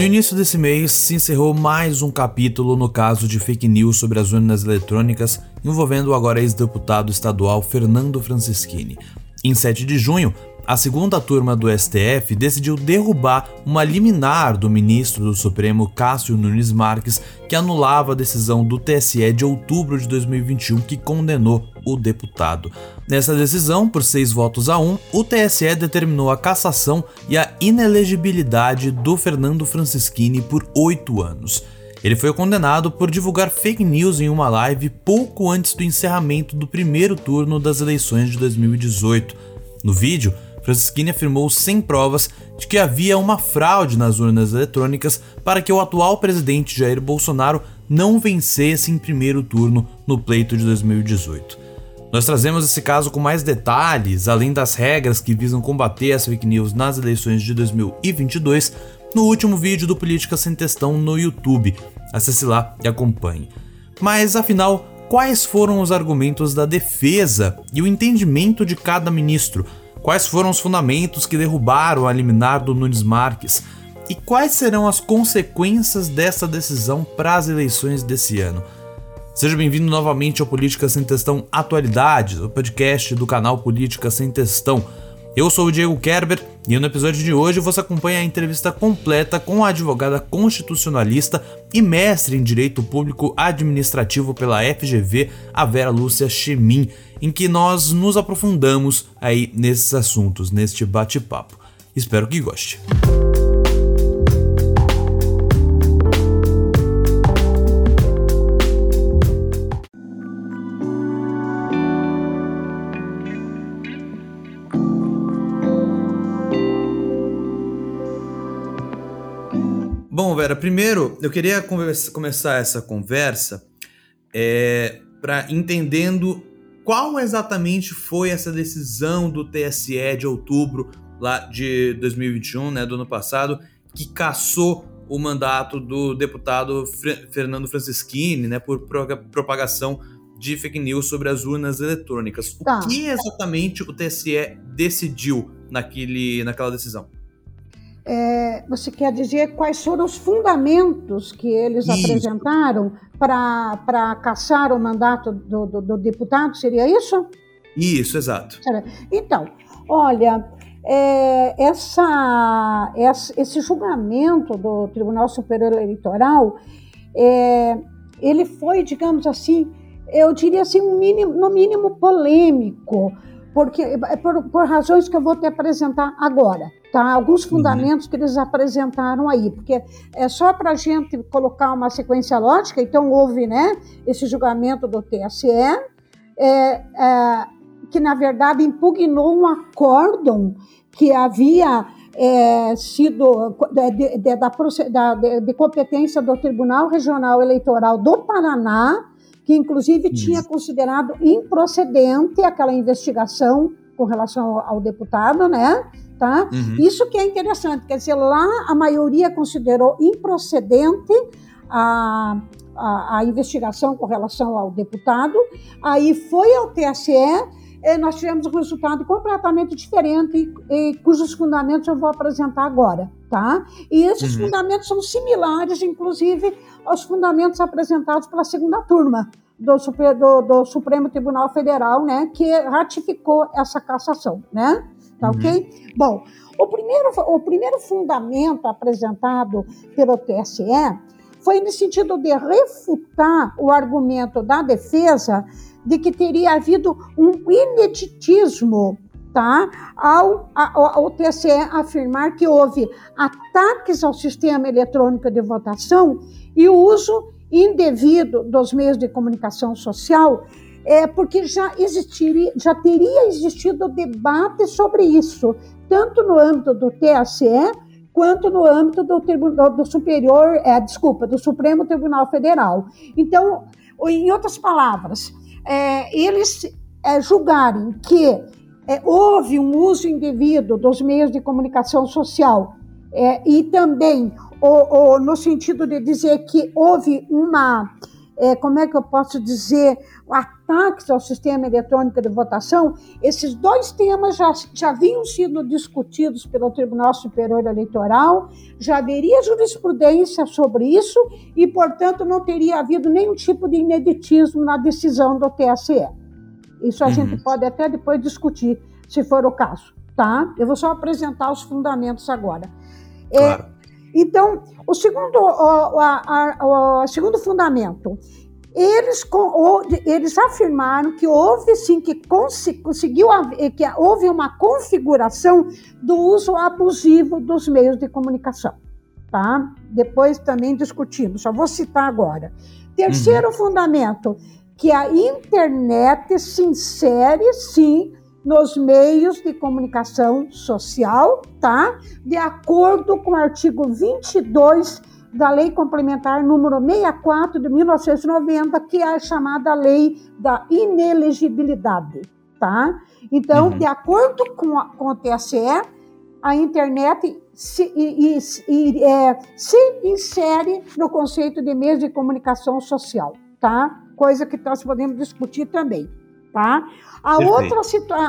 No início desse mês, se encerrou mais um capítulo no caso de fake news sobre as urnas eletrônicas envolvendo o agora ex-deputado estadual Fernando Francischini. Em 7 de junho, a segunda turma do STF decidiu derrubar uma liminar do ministro do Supremo Cássio Nunes Marques que anulava a decisão do TSE de outubro de 2021 que condenou o deputado. Nessa decisão, por seis votos a um, o TSE determinou a cassação e a inelegibilidade do Fernando Francischini por oito anos. Ele foi condenado por divulgar fake news em uma live pouco antes do encerramento do primeiro turno das eleições de 2018. No vídeo, Francisquini afirmou sem provas de que havia uma fraude nas urnas eletrônicas para que o atual presidente Jair Bolsonaro não vencesse em primeiro turno no pleito de 2018. Nós trazemos esse caso com mais detalhes, além das regras que visam combater as fake news nas eleições de 2022, no último vídeo do Política Sem Testão no YouTube. Acesse lá e acompanhe. Mas afinal, quais foram os argumentos da defesa e o entendimento de cada ministro? Quais foram os fundamentos que derrubaram a liminar do Nunes Marques? E quais serão as consequências dessa decisão para as eleições desse ano? Seja bem-vindo novamente ao Política Sem Testão Atualidades, o podcast do canal Política Sem Testão. Eu sou o Diego Kerber e no episódio de hoje você acompanha a entrevista completa com a advogada constitucionalista e mestre em Direito Público Administrativo pela FGV, a Vera Lúcia Chemin, em que nós nos aprofundamos aí nesses assuntos, neste bate-papo. Espero que goste. Vera, primeiro eu queria conversa, começar essa conversa é, para entendendo qual exatamente foi essa decisão do TSE de outubro lá de 2021, né, do ano passado, que cassou o mandato do deputado Fernando Francischini, né, por propagação de fake news sobre as urnas eletrônicas. Tá. O que exatamente o TSE decidiu naquele, naquela decisão? É, você quer dizer quais foram os fundamentos que eles isso. apresentaram para caçar o mandato do, do, do, deputado? Seria isso? Isso, exato. Então, olha, é, essa, esse julgamento do Tribunal Superior Eleitoral, é, ele foi, digamos assim, eu diria assim, um mínimo, no mínimo polêmico, porque é por, por razões que eu vou te apresentar agora tá? Alguns uhum. fundamentos uhum. que eles apresentaram aí, porque é só para a gente colocar uma sequência lógica. Então houve, né, esse julgamento do TSE, é, é, que na verdade impugnou um acórdão que havia é, sido de, de, da, de, de, competência do Tribunal Regional Eleitoral do Paraná, que inclusive tinha considerado improcedente aquela investigação com relação ao, ao deputado, né? tá? Uhum. Isso que é interessante, quer dizer, lá a maioria considerou improcedente a, a, a investigação com relação ao deputado, aí foi ao TSE, nós tivemos um resultado completamente diferente, e, cujos fundamentos eu vou apresentar agora, tá? E esses uhum. fundamentos são similares, inclusive, aos fundamentos apresentados pela segunda turma do, do, do Supremo Tribunal Federal, né, que ratificou essa cassação, né? Tá uhum. ok? Bom, o primeiro, o primeiro fundamento apresentado pelo TSE foi no sentido de refutar o argumento da defesa de que teria havido um ineditismo tá? Ao, ao, ao, TSE afirmar que houve ataques ao sistema eletrônico de votação e o uso indevido dos meios de comunicação social é, porque já existiria, já teria existido debate sobre isso, tanto no âmbito do TSE quanto no âmbito do, tribunal, do Superior, é, desculpa, do Supremo Tribunal Federal. Então, em outras palavras, é, eles é, julgarem que é, houve um uso indevido dos meios de comunicação social é, e também o, o, no sentido de dizer que houve uma, é, como é que eu posso dizer, ataques ao sistema eletrônico de votação, esses dois temas já, já vinham sido discutidos pelo Tribunal Superior Eleitoral, já haveria jurisprudência sobre isso e, portanto, não teria havido nenhum tipo de ineditismo na decisão do TSE. Isso a uhum. gente pode até depois discutir, se for o caso, tá? Eu vou só apresentar os fundamentos agora. É, claro. É, então, o segundo, o, a, a, o segundo fundamento, eles, eles afirmaram que houve sim que conseguiu que houve uma configuração do uso abusivo dos meios de comunicação, tá? Depois também discutimos. Só vou citar agora. Terceiro uhum. fundamento, que a internet se insere sim nos meios de comunicação social, tá? De acordo com o artigo 22 da Lei Complementar número 64 de 1990, que é a chamada Lei da Inelegibilidade, tá? Então, uhum. de acordo com, a, com o TSE, a internet se, e, e, é, se insere no conceito de meios de comunicação social, tá? Coisa que nós podemos discutir também. Tá? A outra,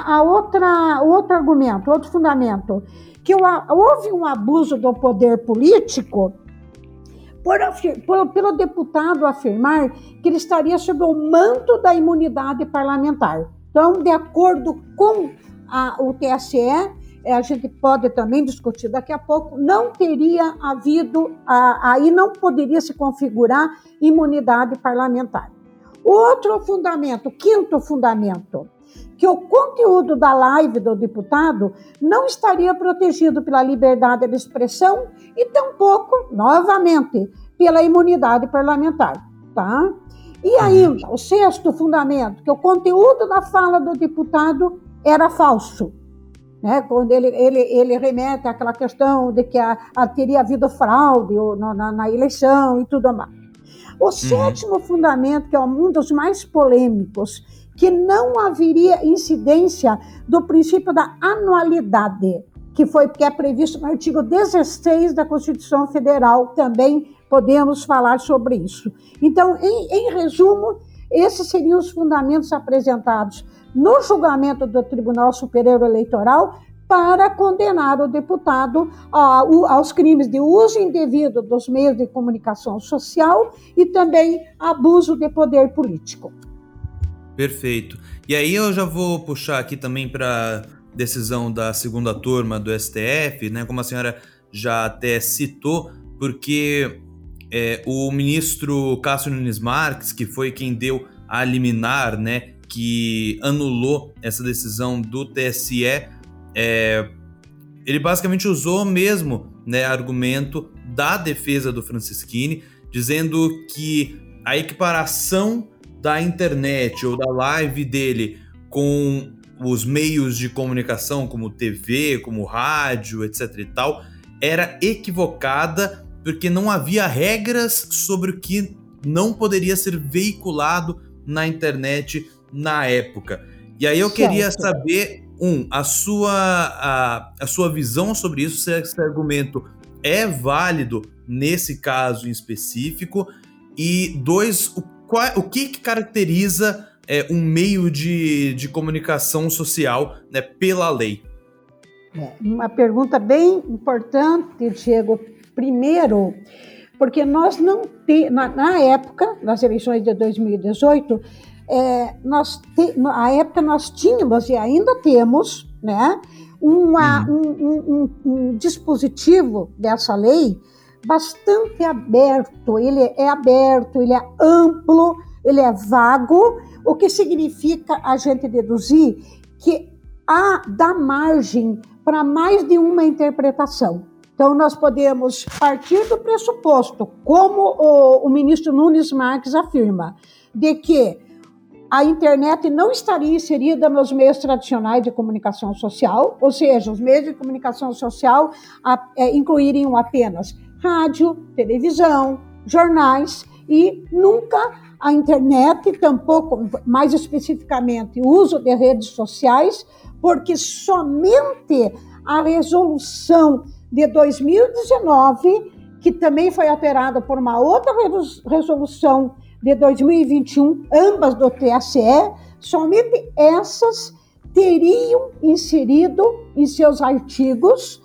a outra, outro argumento, outro fundamento, que houve um abuso do poder político por, por, pelo deputado afirmar que ele estaria sob o manto da imunidade parlamentar. Então, de acordo com a, o TSE, é, a gente pode também discutir daqui a pouco, não teria havido, aí não poderia se configurar imunidade parlamentar. Outro fundamento, quinto fundamento, que o conteúdo da live do deputado não estaria protegido pela liberdade de expressão e tampouco, novamente, pela imunidade parlamentar, tá? E ainda, o sexto fundamento, que o conteúdo da fala do deputado era falso, né? Quando ele, ele, ele remete àquela questão de que a, a teria havido fraude na, na eleição e tudo mais. O uhum. sétimo fundamento, que é um dos mais polêmicos, que não haveria incidência do princípio da anualidade, que foi que é previsto no artigo 16 da Constituição Federal, também podemos falar sobre isso. Então, em, em resumo, esses seriam os fundamentos apresentados no julgamento do Tribunal Superior Eleitoral para condenar o deputado aos crimes de uso indevido dos meios de comunicação social e também abuso de poder político. Perfeito. E aí eu já vou puxar aqui também para decisão da segunda turma do STF, né? Como a senhora já até citou, porque é, o ministro Cássio Nunes Marques, que foi quem deu a liminar, né, que anulou essa decisão do TSE, é, ele basicamente usou mesmo né, argumento da defesa do Francisquini, dizendo que a equiparação da internet ou da live dele com os meios de comunicação como TV, como rádio, etc e tal, era equivocada porque não havia regras sobre o que não poderia ser veiculado na internet na época. E aí eu certo. queria saber um, a sua, a, a sua visão sobre isso, se esse argumento é válido nesse caso em específico, e dois, o, qual, o que, que caracteriza é, um meio de, de comunicação social né, pela lei? É, uma pergunta bem importante, Diego. Primeiro, porque nós não te, na, na época, nas eleições de 2018, é, nós te, na época nós tínhamos e ainda temos né, uma, uhum. um, um, um, dispositivo dessa lei bastante aberto. Ele é aberto, ele é amplo, ele é vago, o que significa a gente deduzir que há dá margem para mais de uma interpretação. Então, nós podemos partir do pressuposto, como o, o ministro Nunes Marques afirma, de que a internet não estaria inserida nos meios tradicionais de comunicação social, ou seja, os meios de comunicação social é, incluiriam apenas rádio, televisão, jornais e nunca a internet, tampouco, mais especificamente, o uso de redes sociais, porque somente a resolução de 2019, que também foi alterada por uma outra resolução de 2021, ambas do TSE, somente essas teriam inserido em seus artigos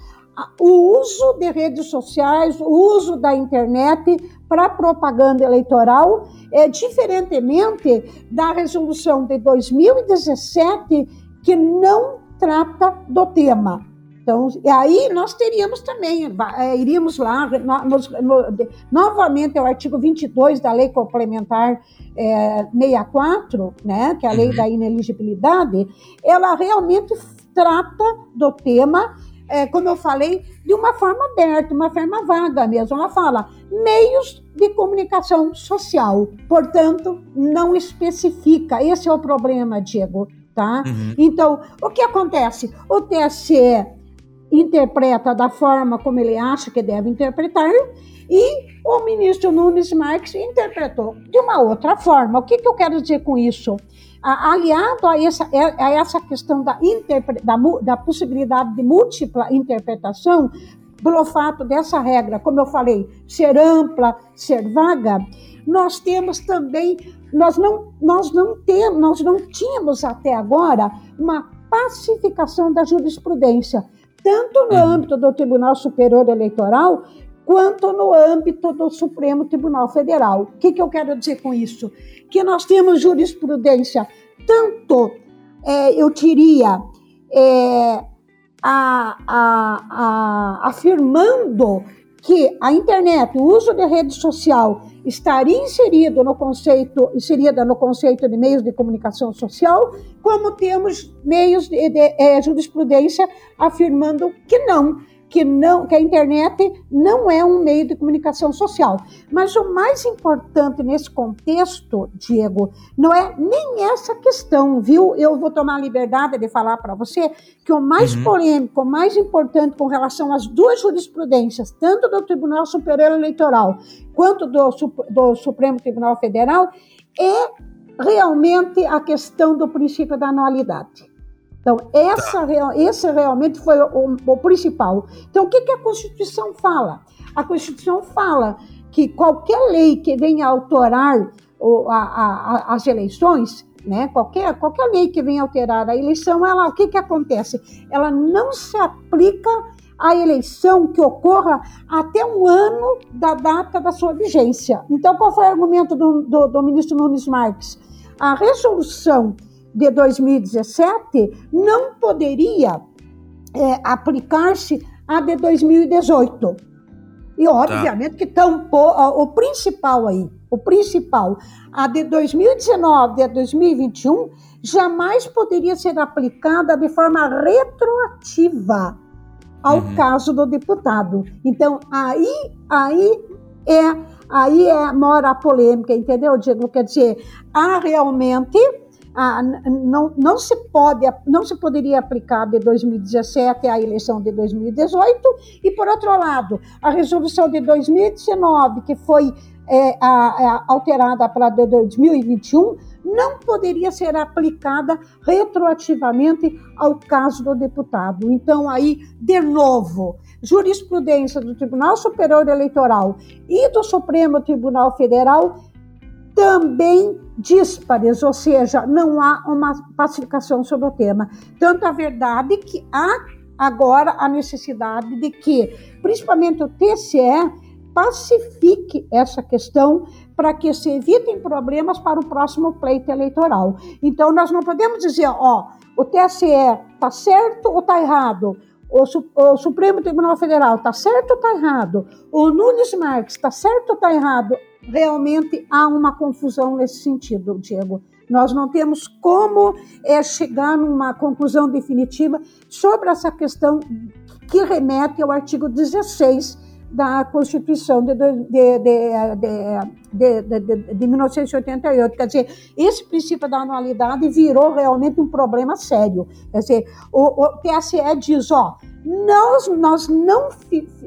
o uso de redes sociais, o uso da internet para propaganda eleitoral, é, diferentemente da resolução de 2017, que não trata do tema. Então, e aí nós teríamos também, é, iríamos lá, no, no, de, novamente, é o artigo 22 da Lei Complementar é, 64, né, que é a lei uhum. da ineligibilidade, ela realmente trata do tema, é, como eu falei, de uma forma aberta, uma forma vaga mesmo. Ela fala meios de comunicação social, portanto, não especifica. Esse é o problema, Diego. Tá? Uhum. Então, o que acontece? O TSE interpreta da forma como ele acha que deve interpretar, e o ministro Nunes Marques interpretou de uma outra forma. O que, que eu quero dizer com isso? Aliado a essa, é, a essa questão da, da, da possibilidade de múltipla interpretação, pelo fato dessa regra, como eu falei, ser ampla, ser vaga, nós temos também, nós não, nós não temos, nós não tínhamos até agora uma pacificação da jurisprudência tanto no uhum. âmbito do Tribunal Superior Eleitoral quanto no âmbito do Supremo Tribunal Federal. O que, que eu quero dizer com isso? Que nós temos jurisprudência tanto, é, eu diria, é, a, a, a, afirmando que a internet, o uso de rede social, estaria inserido no conceito, inserida no conceito de meios de comunicação social, como temos meios de, de é, jurisprudência afirmando que não, que não que a internet não é um meio de comunicação social. Mas o mais importante nesse contexto, Diego, não é nem essa questão, viu? Eu vou tomar a liberdade de falar para você que o mais uhum. polêmico, o mais importante com relação às duas jurisprudências, tanto do Tribunal Superior Eleitoral quanto do, do Supremo Tribunal Federal, é realmente a questão do princípio da anualidade. Então, essa, tá. esse realmente foi o, o, principal. Então, o que, que a Constituição fala? A Constituição fala que qualquer lei que venha alterar o, a, a, as eleições, né, qualquer, qualquer lei que venha alterar a eleição, ela, o que, que acontece? Ela não se aplica à eleição que ocorra até um ano da data da sua vigência. Então, qual foi o argumento do, do, do ministro Nunes Marques? A resolução de 2017 não poderia é, aplicar-se a de 2018. E tá. obviamente tá. que tampou o principal aí, o principal, a de 2019 e a 2021 jamais poderia ser aplicada de forma retroativa ao uhum. caso do deputado. Então aí aí é aí é mora a polêmica, entendeu, Diego? Quer dizer, há realmente ah, não, não, se pode, não se poderia aplicar de 2017 à eleição de 2018, e, por outro lado, a resolução de 2019, que foi é, a, a, alterada para 2021, não poderia ser aplicada retroativamente ao caso do deputado. Então, aí, de novo, jurisprudência do Tribunal Superior Eleitoral e do Supremo Tribunal Federal também díspares, ou seja, não há uma pacificação sobre o tema. Tanto a verdade que há agora a necessidade de que, principalmente o TCE, pacifique essa questão para que se evitem problemas para o próximo pleito eleitoral. Então, nós não podemos dizer, ó, o TSE está certo ou está errado, o, Supremo Tribunal Federal está certo ou está errado, o Nunes Marques está certo ou está errado realmente há uma confusão nesse sentido, Diego. Nós não temos como é, chegar numa conclusão definitiva sobre essa questão que remete ao artigo 16 da Constituição de, de, de, de, 1988. Quer dizer, esse princípio da anualidade virou realmente um problema sério. Quer dizer, o, o TSE diz, ó, nós, nós não,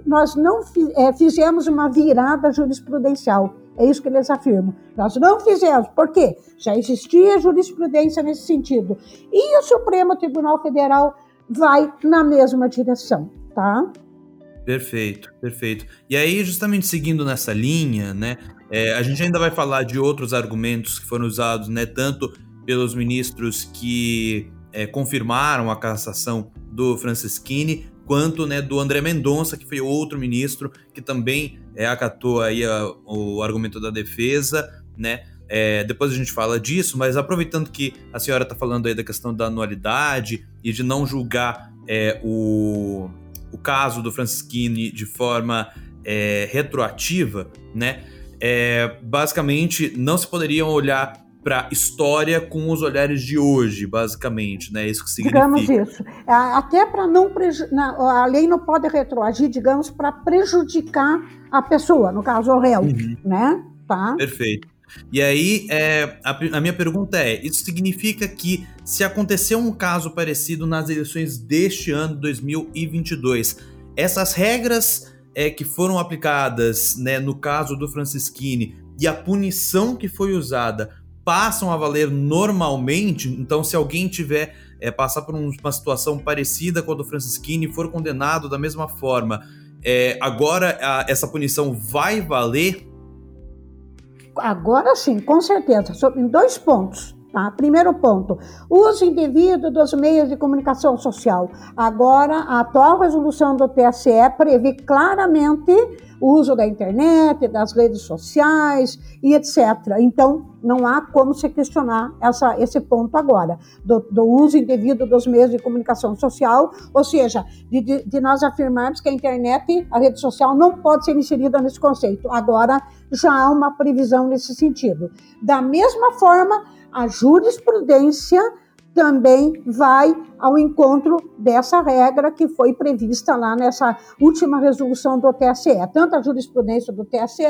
nós não é, fizemos uma virada jurisprudencial. É isso que eles afirmam. Nós não fizemos. Por quê? Já existia jurisprudência nesse sentido. E o Supremo Tribunal Federal vai na mesma direção, tá? Perfeito, perfeito. E aí, justamente seguindo nessa linha, né? É, a gente ainda vai falar de outros argumentos que foram usados, né, tanto pelos ministros que é, confirmaram a cassação do Francisquini, quanto né, do André Mendonça, que foi outro ministro que também é, acatou aí a, o argumento da defesa, né? É, depois a gente fala disso, mas aproveitando que a senhora está falando aí da questão da anualidade e de não julgar é, o, o caso do Francisquini de forma é, retroativa, né? É, basicamente, não se poderiam olhar para história com os olhares de hoje, basicamente, né? Isso que significa. Digamos isso. Até para não a lei não pode retroagir, digamos, para prejudicar a pessoa, no caso o réu, uhum. né? Tá. Perfeito. E aí, é, a, a, minha pergunta é: isso significa que, se acontecer um caso parecido nas eleições deste ano, 2022, essas regras é, que foram aplicadas né, no caso do Francisquini e a punição que foi usada passam a valer normalmente? Então, se alguém tiver é, passar por uma situação parecida com a do Francisquini for condenado da mesma forma, é, agora a, essa punição vai valer Agora sim, com certeza, em dois pontos. Tá? Primeiro ponto, uso indevido dos meios de comunicação social. Agora, a atual resolução do TSE prevê claramente o uso da internet, das redes sociais e etc. Então, não há como se questionar essa, esse ponto agora, do, do, uso indevido dos meios de comunicação social, ou seja, de, de, de, nós afirmarmos que a internet, a rede social, não pode ser inserida nesse conceito. Agora, já há uma previsão nesse sentido. Da mesma forma, a jurisprudência também vai ao encontro dessa regra que foi prevista lá nessa última resolução do TSE, tanto a jurisprudência do TSE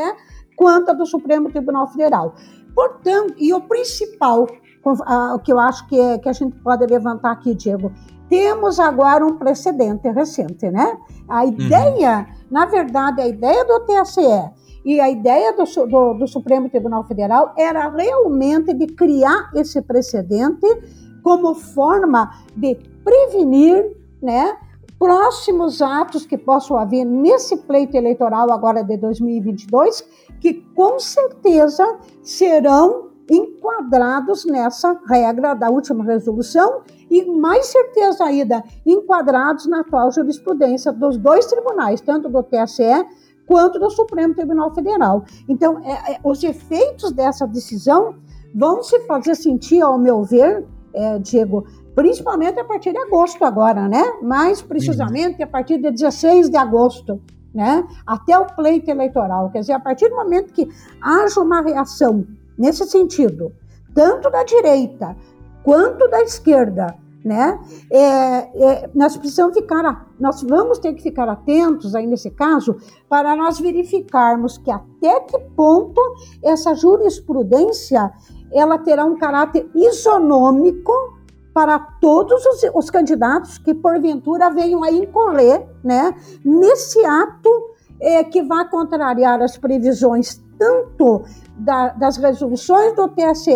quanto a do Supremo Tribunal Federal. Portanto, e o principal, o que eu acho que, é, que a gente pode levantar aqui, Diego, temos agora um precedente recente, né? A uhum. ideia, uhum. na verdade, a ideia do TSE e a ideia do, do, do Supremo Tribunal Federal era realmente de criar esse precedente como forma de prevenir, né, próximos atos que possam haver nesse pleito eleitoral agora de 2022, que com certeza serão enquadrados nessa regra da última resolução e mais certeza ainda enquadrados na atual jurisprudência dos dois tribunais, tanto do TSE quanto do Supremo Tribunal Federal. Então, é, é, os efeitos dessa decisão vão se fazer sentir, ao meu ver, é, Diego, principalmente a partir de agosto agora, né? Mais precisamente a partir de 16 de agosto, né? Até o pleito eleitoral. Quer dizer, a partir do momento que haja uma reação nesse sentido, tanto da direita quanto da esquerda, né? É, é, nós precisamos ficar, nós vamos ter que ficar atentos aí nesse caso para nós verificarmos que até que ponto essa jurisprudência ela terá um caráter isonômico para todos os, os candidatos que porventura venham a incorrer, né? Nesse ato é, que vai contrariar as previsões tanto da, das resoluções do TSE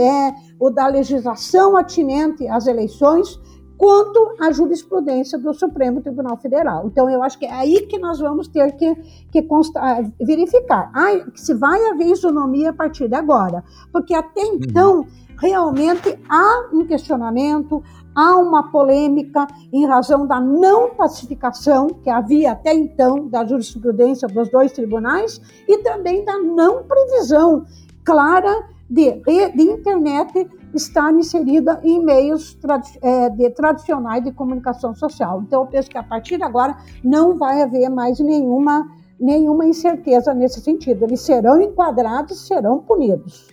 ou da legislação atinente às eleições, quanto à jurisprudência do Supremo Tribunal Federal. Então, eu acho que é aí que nós vamos ter que, que ah, verificar ah, se vai haver isonomia a partir de agora. Porque até uhum. então, realmente há um questionamento, há uma polêmica em razão da não pacificação que havia até então da jurisprudência dos dois tribunais e também da não previsão clara de, de internet estar inserida em meios é, de, tradicionais de comunicação social. Então, eu penso que a partir de agora não vai haver mais nenhuma, nenhuma incerteza nesse sentido. Eles serão enquadrados, serão punidos.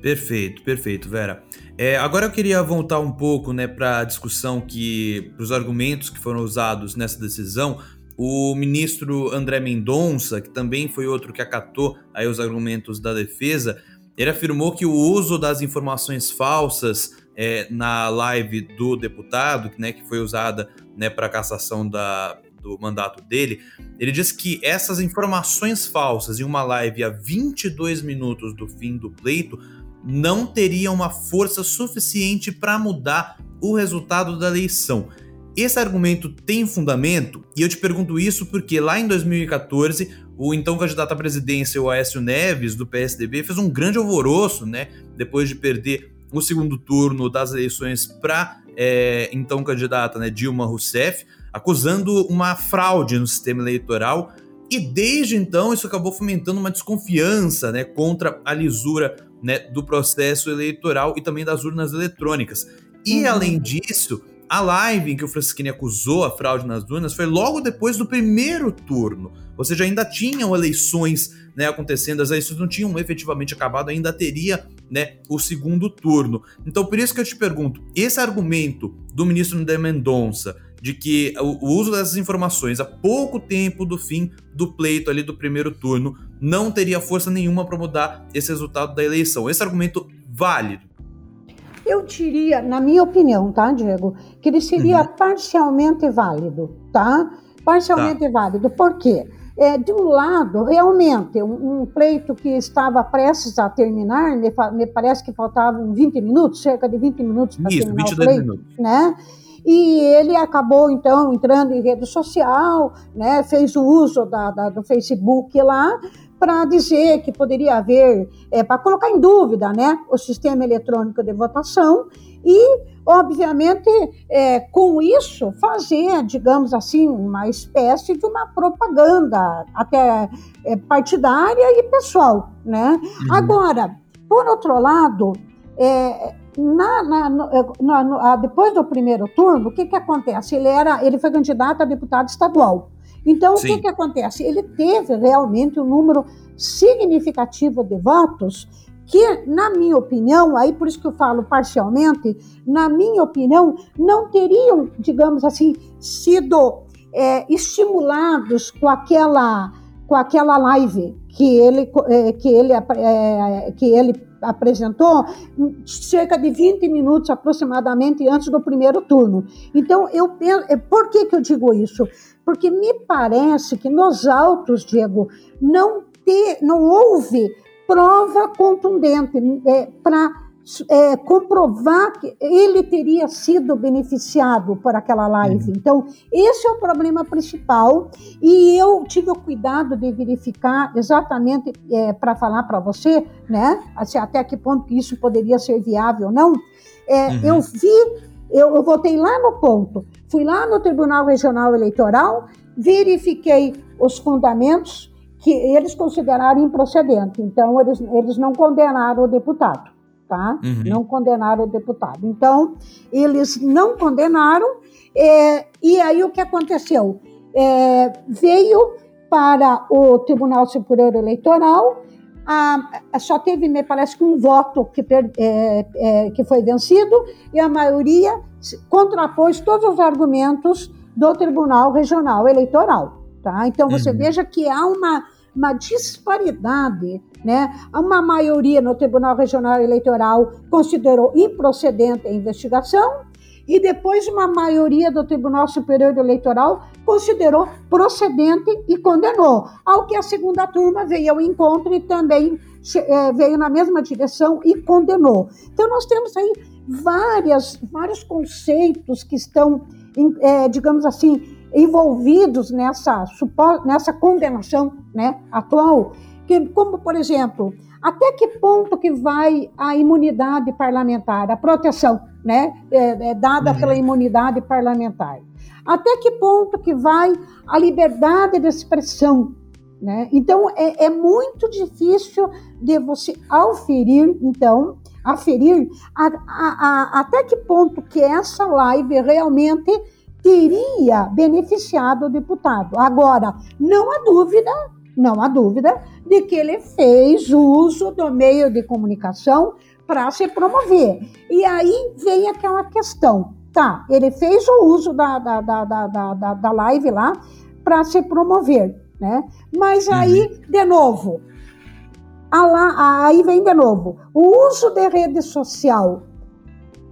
Perfeito, perfeito, Vera. É, agora eu queria voltar um pouco né, para a discussão que, para os argumentos que foram usados nessa decisão. O ministro André Mendonça, que também foi outro que acatou aí os argumentos da defesa, ele afirmou que o uso das informações falsas é, na live do deputado, né, que foi usada né, para cassação da, do mandato dele, ele disse que essas informações falsas em uma live a 22 minutos do fim do pleito não teriam uma força suficiente para mudar o resultado da eleição. Esse argumento tem fundamento? E eu te pergunto isso porque lá em 2014, o então candidato à presidência, o Aécio Neves, do PSDB, fez um grande alvoroço, né? Depois de perder o segundo turno das eleições para é, então candidata né, Dilma Rousseff, acusando uma fraude no sistema eleitoral. E desde então isso acabou fomentando uma desconfiança né, contra a lisura né, do processo eleitoral e também das urnas eletrônicas. E uhum. além disso, a live em que o Francisquini acusou a fraude nas urnas foi logo depois do primeiro turno. Ou seja, ainda tinham eleições né, acontecendo, as eleições não tinham efetivamente acabado, ainda teria né, o segundo turno. Então, por isso que eu te pergunto: esse argumento do ministro de Mendonça de que o, uso dessas informações a pouco tempo do fim do pleito ali do primeiro turno não teria força nenhuma para mudar esse resultado da eleição. Esse argumento válido? Eu diria, na minha opinião, tá, Diego, que ele seria uhum. parcialmente válido, tá? Parcialmente tá. válido. Por quê? É, de um lado, realmente, um, um, pleito que estava prestes a terminar, me, me, parece que faltavam 20 minutos, cerca de 20 minutos para terminar 22 o pleito, minutos. né? E ele acabou, então, entrando em rede social, né, fez o uso da, da do Facebook lá, para dizer que poderia haver, é, para colocar em dúvida né, o sistema eletrônico de votação e, obviamente, é, com isso, fazer, digamos assim, uma espécie de uma propaganda até é, partidária e pessoal. Né? Uhum. Agora, por outro lado, é, na, na, na, no, depois do primeiro turno, o que, que acontece? Ele, era, ele foi candidato a deputado estadual. Então, Sim. o que, que acontece? Ele teve realmente um número significativo de votos que, na minha opinião, aí por isso que eu falo parcialmente, na minha opinião, não teriam, digamos assim, sido é, estimulados com aquela, com aquela live que ele, é, que ele, é, que ele apresentou cerca de 20 minutos aproximadamente antes do primeiro turno. Então, eu penso, é, por que, que eu digo isso? Porque me parece que nos autos, Diego, não, ter, não houve prova contundente é, para é, comprovar que ele teria sido beneficiado por aquela live. Uhum. Então, esse é o problema principal e eu tive o cuidado de verificar exatamente é, para falar para você, né, assim, até que ponto que isso poderia ser viável ou não. É, uhum. Eu vi, eu, eu voltei lá no ponto, fui lá no Tribunal Regional Eleitoral, verifiquei os fundamentos que eles consideraram improcedente. Então, eles, eles não condenaram o deputado tá? Uhum. Não condenaram o deputado. Então, eles não condenaram, é, e aí o que aconteceu? É, veio para o Tribunal Superior Eleitoral, a, a, só teve, me parece que um voto que, é, é, que foi vencido, e a maioria contrapôs todos os argumentos do Tribunal Regional Eleitoral. Tá? Então, você uhum. veja que há uma, uma disparidade né? Uma maioria no Tribunal Regional Eleitoral considerou improcedente a investigação e depois uma maioria do Tribunal Superior Eleitoral considerou procedente e condenou. Ao que a segunda turma veio ao encontro e também é, veio na mesma direção e condenou. Então nós temos aí várias, vários conceitos que estão, é, digamos assim, envolvidos nessa, nessa condenação né, atual que, como, por exemplo, até que ponto que vai a imunidade parlamentar, a proteção né, é, é dada uhum. pela imunidade parlamentar? Até que ponto que vai a liberdade de expressão? Né? Então, é, é muito difícil de você auferir, então, aferir a, a, a, até que ponto que essa live realmente teria beneficiado o deputado. Agora, não há dúvida não há dúvida de que ele fez uso do meio de comunicação para se promover. E aí vem aquela questão, tá? Ele fez o uso da, da, da, da, da, da live lá para se promover, né? Mas aí, uhum. de novo, lá, aí vem de novo, o uso de rede social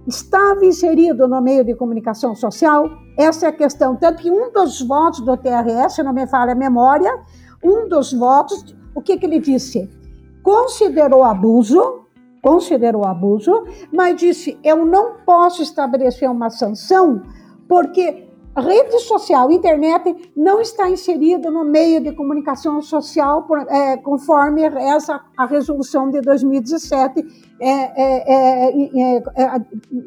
estava inserido no meio de comunicação social? Essa é a questão. Tanto que um dos votos do TRS, não me falha a memória, um dos votos, o que, que ele disse? Considerou abuso, considerou abuso, mas disse: eu não posso estabelecer uma sanção porque rede social, internet, não está inserido no meio de comunicação social é, conforme essa a resolução de 2017. É, é, é, é,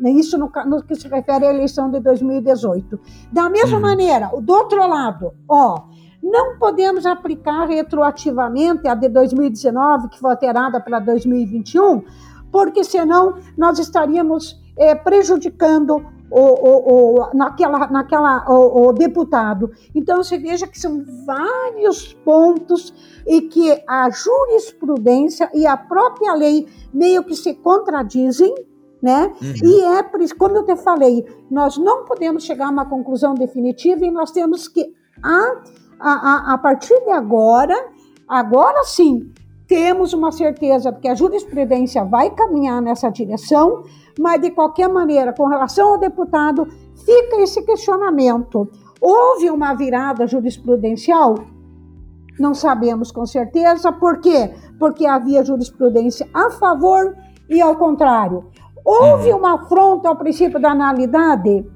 é isso no, no, que se refere à eleição de 2018. Da mesma uhum. maneira, do outro lado, ó, não podemos aplicar retroativamente a de 2019, que foi alterada para 2021, porque senão nós estaríamos prejudicando o, o, o, naquela, naquela, o, deputado. Então, você veja que são vários pontos e que a jurisprudência e a própria lei meio que se contradizem, né? Uhum. E é por isso, como eu te falei, nós não podemos chegar a uma conclusão definitiva e nós temos que, a, a, a partir de agora, agora sim, temos uma certeza que a jurisprudência vai caminhar nessa direção, mas de qualquer maneira, com relação ao deputado, fica esse questionamento. Houve uma virada jurisprudencial? Não sabemos com certeza. Por quê? Porque havia jurisprudência a favor e ao contrário. Houve uhum. uma afronta ao princípio da analidade?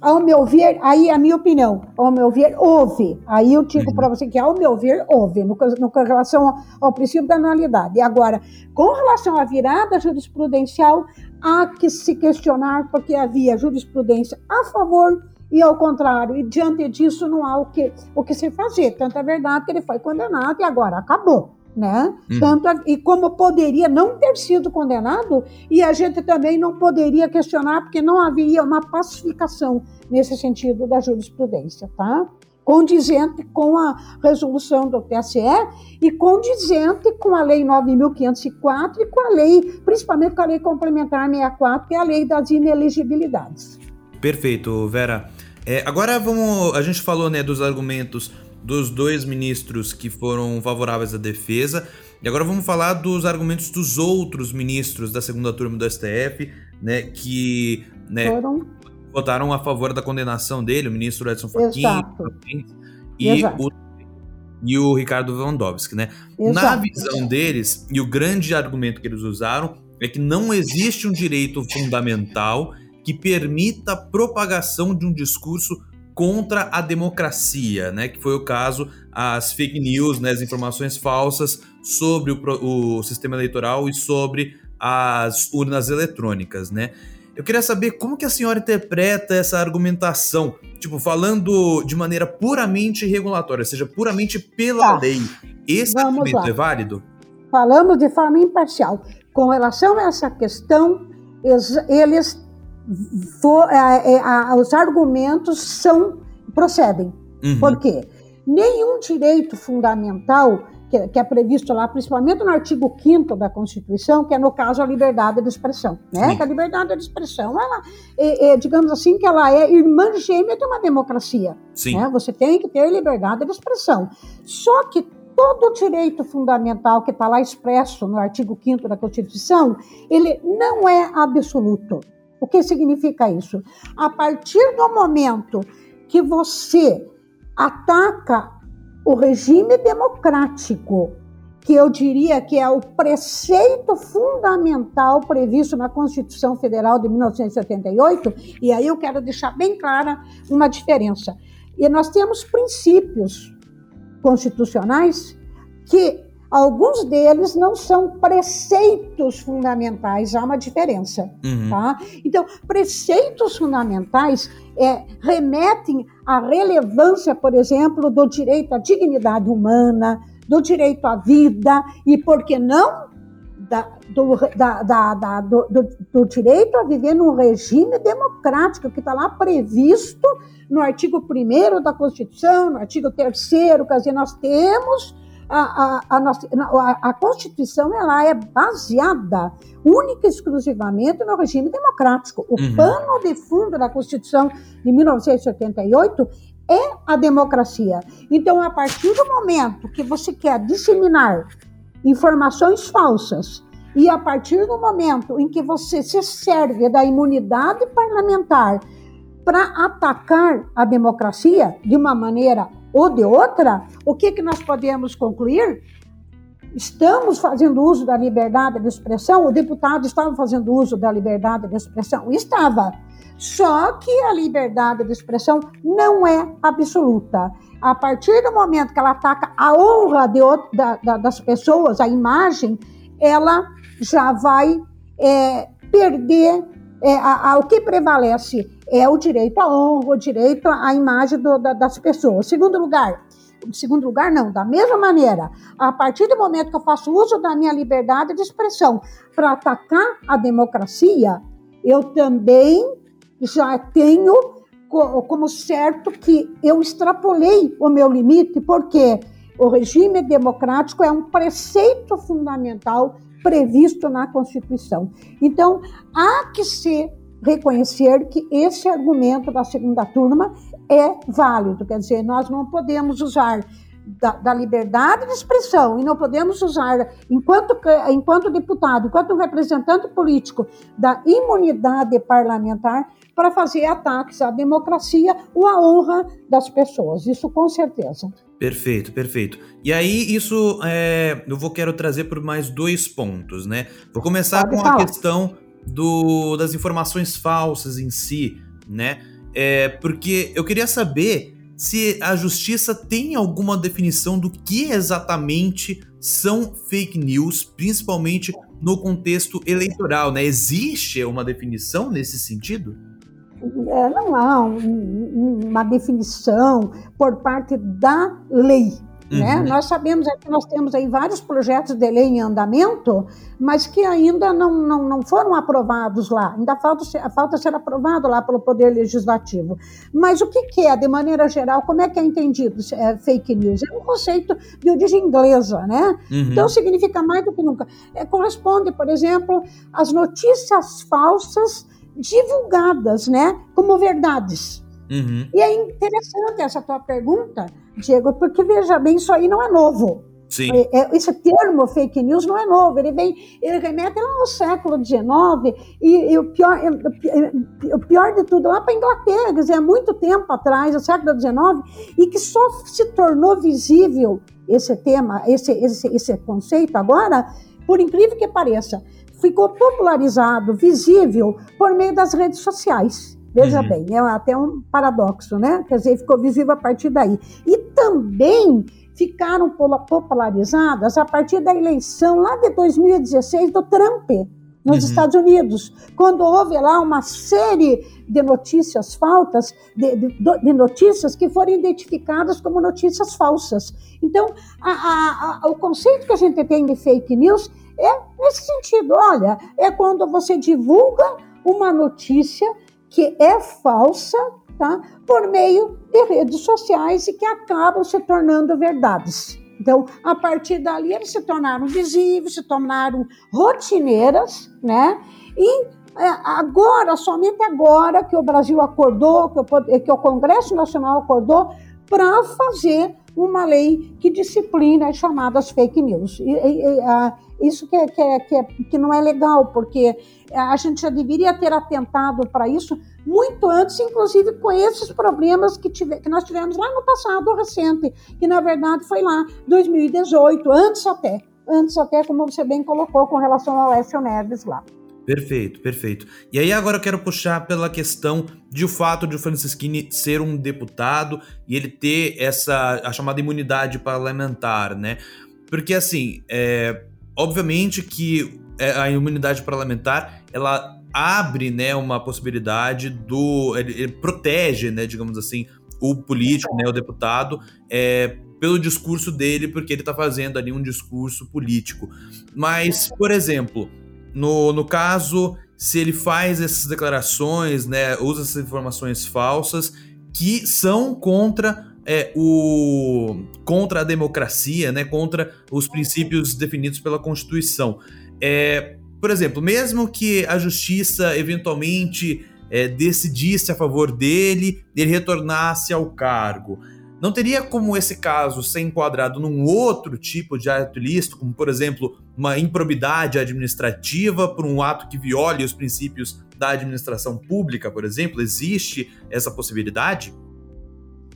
Ao meu ver, aí a minha opinião, ao meu ver, houve. Aí eu digo para você que, ao meu ver, houve, no, no relação ao, ao princípio da anualidade. Agora, com relação à virada jurisprudencial, há que se questionar, porque havia jurisprudência a favor e ao contrário, e diante disso não há o que, o que se fazer. Tanto é verdade que ele foi condenado e agora acabou né? Uhum. Tanto e como poderia não ter sido condenado e a gente também não poderia questionar porque não haveria uma pacificação nesse sentido da jurisprudência, tá? Condizente com a resolução do TSE e condizente com a Lei 9.504 e com a lei, principalmente com a Lei Complementar 64, que é a Lei das Inelegibilidades. Perfeito, Vera. É, agora vamos. A gente falou né, dos argumentos dos dois ministros que foram favoráveis à defesa. E agora vamos falar dos argumentos dos outros ministros da segunda turma do STF, né, que né, foram... votaram a favor da condenação dele, o ministro Edson Fachin e o, e o Ricardo Lewandowski, né? Exato. Na visão deles, e o grande argumento que eles usaram é que não existe um direito fundamental que permita a propagação de um discurso contra a democracia, né? Que foi o caso as fake news, né? As informações falsas sobre o, o sistema eleitoral e sobre as urnas eletrônicas, né? Eu queria saber como que a senhora interpreta essa argumentação, tipo, falando de maneira puramente regulatória, ou seja, puramente pela tá. lei. Esse Vamos argumento lá. é válido? Falamos de forma imparcial. Com relação a essa questão, eles for, é, é, os argumentos são procedem. Uhum. Por quê? Nenhum direito fundamental que, que, é previsto lá, principalmente no artigo 5 da Constituição, que é no caso a liberdade de expressão, né? Que a liberdade de expressão, ela, é, é, digamos assim, que ela é irmã gêmea de uma democracia. Sim. Né? Você tem que ter liberdade de expressão. Só que todo o direito fundamental que está lá expresso no artigo 5 da Constituição, ele não é absoluto. O que significa isso? A partir do momento que você ataca o regime democrático, que eu diria que é o preceito fundamental previsto na Constituição Federal de 1978, e aí eu quero deixar bem clara uma diferença. E nós temos princípios constitucionais que Alguns deles não são preceitos fundamentais, há uma diferença. Uhum. Tá? Então, preceitos fundamentais é, remetem à relevância, por exemplo, do direito à dignidade humana, do direito à vida e, por que não, da, do, da, da, do, do, do, direito a viver num regime democrático, que está lá previsto no artigo 1 da Constituição, no artigo 3, quer dizer, nós temos a, a, a, nossa, a, Constituição ela é baseada única e exclusivamente no regime democrático. O uhum. pano de fundo da Constituição de 1988 é a democracia. Então, a partir do momento que você quer disseminar informações falsas e a partir do momento em que você se serve da imunidade parlamentar para atacar a democracia de uma maneira ou de outra, o que, que nós podemos concluir? Estamos fazendo uso da liberdade de expressão? O deputado estava fazendo uso da liberdade de expressão? Estava. Só que a liberdade de expressão não é absoluta. A partir do momento que ela ataca a honra de, da, da, das pessoas, a imagem, ela já vai é, perder é, a, a, o que prevalece é o direito à honra, o direito à imagem do, da, das pessoas. Segundo lugar, segundo lugar, não, da mesma maneira, a partir do momento que eu faço uso da minha liberdade de expressão para atacar a democracia, eu também já tenho como certo que eu extrapolei o meu limite, porque o regime democrático é um preceito fundamental previsto na Constituição. Então, há que se reconhecer que esse argumento da segunda turma é válido, quer dizer, nós não podemos usar da, da, liberdade de expressão e não podemos usar, enquanto, enquanto deputado, enquanto representante político, da imunidade parlamentar para fazer ataques à democracia ou à honra das pessoas. Isso com certeza. Perfeito, perfeito. E aí, isso é, eu vou quero trazer por mais dois pontos, né? Vou começar Pode com falar. a questão do, das informações falsas em si, né? É, porque eu queria saber se a justiça tem alguma definição do que exatamente são fake news, principalmente no contexto eleitoral, né? Existe uma definição nesse sentido? É, não há um, uma definição por parte da lei. Né? Uhum. Né? Nós sabemos que nós temos aí vários projetos de lei em andamento, mas que ainda não, não, não foram aprovados lá. Ainda falta, falta ser aprovado lá pelo Poder Legislativo. Mas o que, que é, de maneira geral, como é que é entendido é, fake news? É um conceito de origem inglesa, né? Uhum. Então significa mais do que nunca. É, corresponde, por exemplo, às notícias falsas divulgadas, né, como verdades. Uhum. E é interessante essa tua pergunta, Diego, porque veja bem, isso aí não é novo. Sim. É, é, esse termo fake news não é novo, ele vem, ele remete lá ao século XIX e, e o, pior, o pior de tudo, lá para a Inglaterra, quer dizer, há muito tempo atrás, no século XIX, e que só se tornou visível esse tema, esse, esse, esse conceito agora, por incrível que pareça, ficou popularizado, visível, por meio das redes sociais. Veja uhum. bem, é até um paradoxo, né? Quer dizer, ficou visível a partir daí. E também ficaram popularizadas a partir da eleição lá de 2016 do Trump nos uhum. Estados Unidos, quando houve lá uma série de notícias faltas, de, de, de notícias que foram identificadas como notícias falsas. Então, a, a, a, o conceito que a gente tem de fake news é nesse sentido. Olha, é quando você divulga uma notícia que é falsa, tá? Por meio de redes sociais e que acabam se tornando verdades. Então, a partir dali, eles se tornaram visíveis, se tornaram rotineiras, né? E é, agora, somente agora, que o Brasil acordou, que o, que o Congresso Nacional acordou para fazer uma lei que disciplina as chamadas fake news. E, e, a, isso que, é, que, é, que, é, que não é legal, porque a gente já deveria ter atentado para isso muito antes, inclusive com esses problemas que, tive, que nós tivemos lá no passado recente, que na verdade foi lá 2018, antes até, antes até, como você bem colocou, com relação ao Écio Neves lá. Perfeito, perfeito. E aí agora eu quero puxar pela questão de o fato de o Francisquini ser um deputado e ele ter essa a chamada imunidade parlamentar, né? Porque assim, é, obviamente que é, a imunidade parlamentar ela abre, né, uma possibilidade do ele, ele protege, né, digamos assim, o político, né, o deputado, é, pelo discurso dele, porque ele está fazendo ali um discurso político. Mas, por exemplo, no, no caso, se ele faz essas declarações, né, usa essas informações falsas que são contra é, o contra a democracia, né, contra os princípios definidos pela Constituição. É, por exemplo, mesmo que a justiça eventualmente é, decidisse a favor dele, ele retornasse ao cargo. Não teria como esse caso ser enquadrado num outro tipo de ato ilícito, como, por exemplo, uma improbidade administrativa por um ato que viole os princípios da administração pública, por exemplo? Existe essa possibilidade?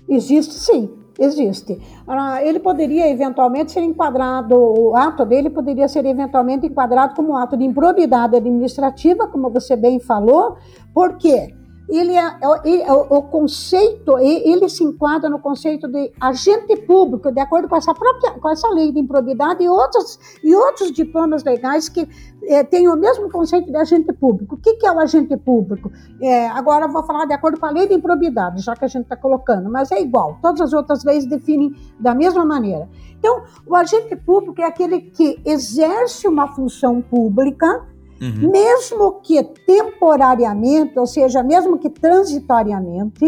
Existe sim, existe. Ah, ele poderia eventualmente ser enquadrado, o ato dele poderia ser eventualmente enquadrado como ato de improbidade administrativa, como você bem falou, por quê? Ele é, é, é o, o, conceito, ele se enquadra no conceito de agente público, de acordo com essa própria, com essa lei de improbidade e outros, e outros diplomas legais que é, têm o mesmo conceito de agente público. O que, que é o agente público? É, agora eu vou falar de acordo com a lei de improbidade, já que a gente está colocando, mas é igual, todas as outras leis definem da mesma maneira. Então, o agente público é aquele que exerce uma função pública, Uhum. Mesmo que temporariamente, ou seja, mesmo que transitoriamente,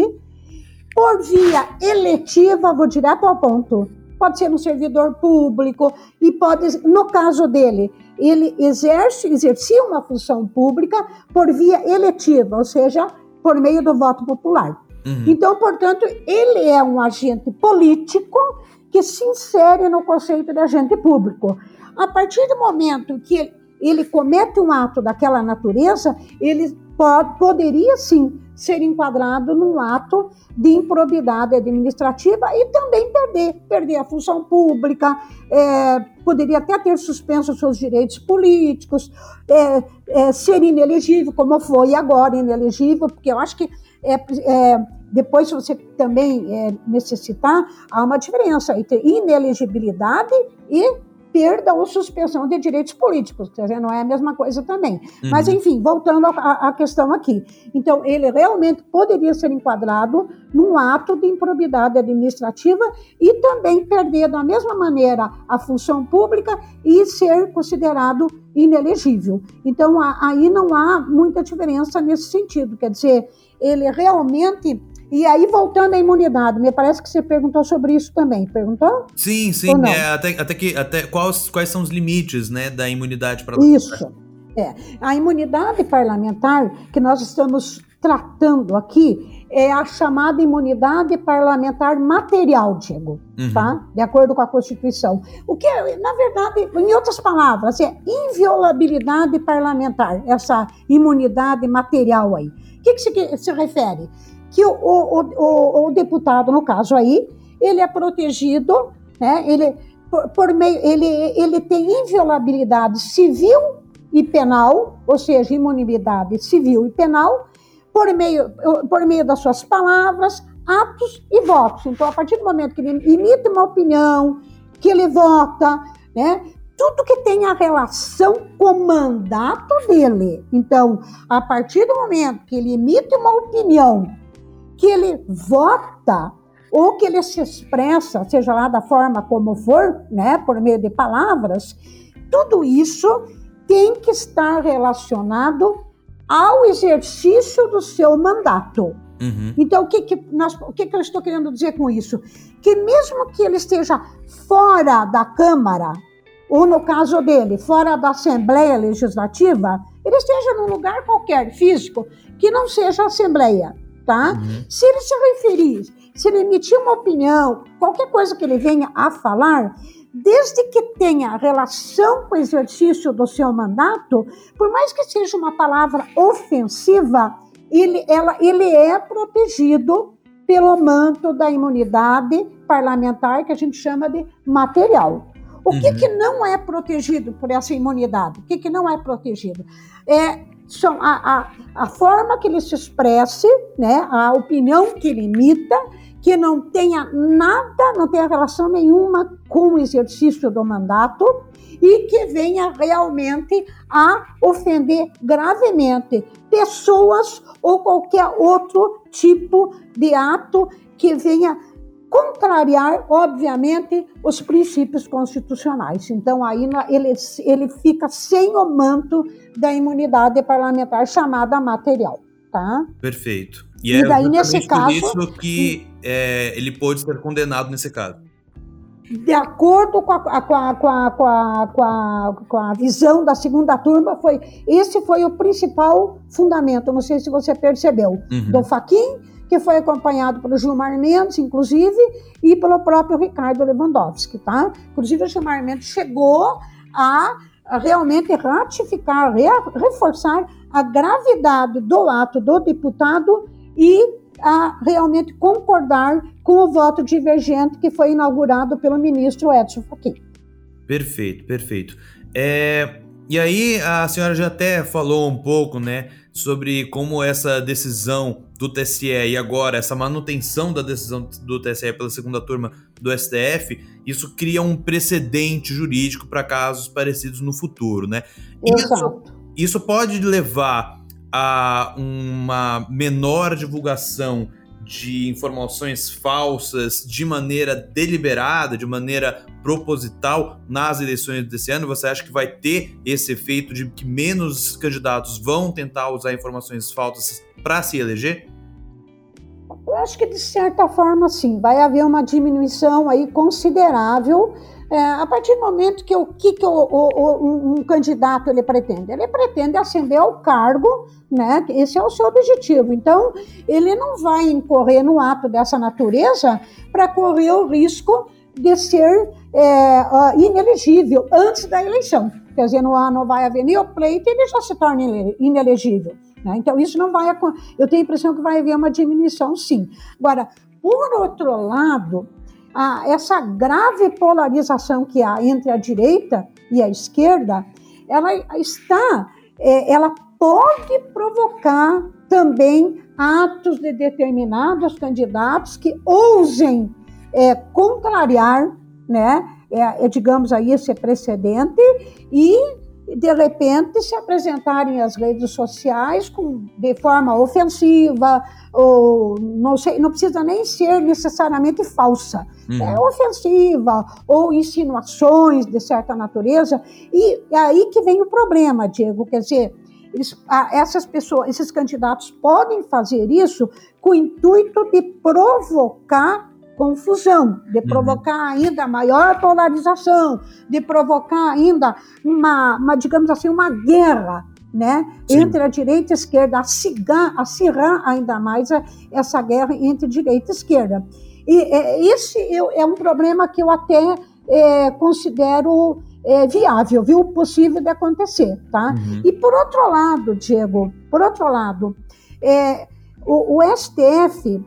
por via eletiva, vou direto ao ponto. Pode ser no servidor público e pode, no caso dele, ele exerce, exercia uma função pública por via eletiva, ou seja, por meio do voto popular. Uhum. Então, portanto, ele é um agente político que se insere no conceito de agente público. A partir do momento que ele comete um ato daquela natureza, ele pode, poderia sim ser enquadrado num ato de improbidade administrativa e também perder, perder a função pública, é, poderia até ter suspenso seus direitos políticos, é, é, ser inelegível, como foi agora inelegível, porque eu acho que é, é, depois, se você também é, necessitar, há uma diferença entre inelegibilidade e perda ou suspensão de direitos políticos, quer dizer, não é a mesma coisa também. Uhum. Mas, enfim, voltando à questão aqui. Então, ele realmente poderia ser enquadrado num ato de improbidade administrativa e também perder, da mesma maneira, a função pública e ser considerado inelegível. Então, aí não há muita diferença nesse sentido, quer dizer, ele realmente e aí, voltando à imunidade, me parece que você perguntou sobre isso também. Perguntou? Sim, sim. É, até, até, que, até quais, quais são os limites né, da imunidade parlamentar? Isso. É. A imunidade parlamentar que nós estamos tratando aqui é a chamada imunidade parlamentar material, Diego, uhum. tá? De acordo com a Constituição. O que, na verdade, em outras palavras, é inviolabilidade parlamentar, essa imunidade material aí. O que, que se, se refere? Que o, o, o, o deputado, no caso aí, ele é protegido, né? ele, por, por, meio, ele, ele tem inviolabilidade civil e penal, ou seja, imunidade civil e penal, por meio, por meio das suas palavras, atos e votos. Então, a partir do momento que ele emite uma opinião, que ele vota, né? Tudo que tem a relação com o mandato dele. Então, a partir do momento que ele emite uma opinião que ele vota ou que ele se expressa, seja lá da forma como for, né, por meio de palavras, tudo isso tem que estar relacionado ao exercício do seu mandato. Uhum. Então, o, que, que, nós, o que, que eu estou querendo dizer com isso? Que mesmo que ele esteja fora da Câmara, ou no caso dele, fora da Assembleia Legislativa, ele esteja num lugar qualquer físico que não seja a Assembleia tá? Uhum. Se ele se referir, se ele emitir uma opinião, qualquer coisa que ele venha a falar, desde que tenha relação com o exercício do seu mandato, por mais que seja uma palavra ofensiva, ele, ela, ele é protegido pelo manto da imunidade parlamentar que a gente chama de material. O uhum. que, que não é protegido por essa imunidade? O que, que não é protegido? É são a, a, a forma que ele se expresse, né, a opinião que ele imita, que não tenha nada, não tenha relação nenhuma com o exercício do mandato e que venha realmente a ofender gravemente pessoas ou qualquer outro tipo de ato que venha contrariar, obviamente, os princípios constitucionais. Então, aí ele, ele fica sem o manto da imunidade parlamentar chamada material. Tá? Perfeito. E, e é daí, nesse caso, isso que é, ele pode ser condenado nesse caso. De acordo com a, com a, com a, com a, com a, com a visão da segunda turma, foi esse foi o principal fundamento. Não sei se você percebeu. Uhum. Do Faquin que foi acompanhado pelo Gilmar Mendes, inclusive, e pelo próprio Ricardo Lewandowski, tá? Inclusive, o Gilmar Mendes chegou a, realmente ratificar, reforçar a gravidade do ato do deputado e a realmente concordar com o voto divergente que foi inaugurado pelo ministro Edson Fachin. Perfeito, perfeito. É, e aí a senhora já até falou um pouco, né, sobre como essa decisão do TSE e agora essa manutenção da decisão do TSE pela segunda turma do STF, isso cria um precedente jurídico para casos parecidos no futuro, né? Isso, isso pode levar a uma menor divulgação de informações falsas de maneira deliberada, de maneira proposital nas eleições desse ano? Você acha que vai ter esse efeito de que menos candidatos vão tentar usar informações falsas para se eleger? Eu acho que de certa forma sim, vai haver uma diminuição aí considerável é, a partir do momento que o que, que o, o, o, um candidato ele pretende, ele pretende ascender ao cargo, né? Esse é o seu objetivo. Então ele não vai incorrer no ato dessa natureza para correr o risco de ser é, inelegível antes da eleição. Quer dizer, não, vai haver nem o pleito ele já se torna inelegível. Né? Então, isso não vai. Eu tenho a impressão que vai haver uma diminuição, sim. Agora, por outro lado, a, essa grave polarização que há entre a direita e a esquerda, ela está, é, ela pode provocar também atos de determinados candidatos que ousem é, contrariar, né, é, é digamos aí, esse precedente e de repente se apresentarem às redes sociais com, de forma ofensiva, ou não, sei, não precisa nem ser necessariamente falsa, uhum. é ofensiva, ou insinuações de certa natureza, e é aí que vem o problema, Diego, quer dizer, eles, essas pessoas, esses candidatos podem fazer isso com o intuito de provocar confusão, de uhum. provocar ainda maior polarização, de provocar ainda uma, uma digamos assim, uma guerra né, entre a direita e a esquerda, acirrar, acirrar ainda mais essa guerra entre direita e esquerda. E é, esse é um problema que eu até é, considero é, viável, viu, possível de acontecer, tá? Uhum. E por outro lado, Diego, por outro lado, é, o, o STF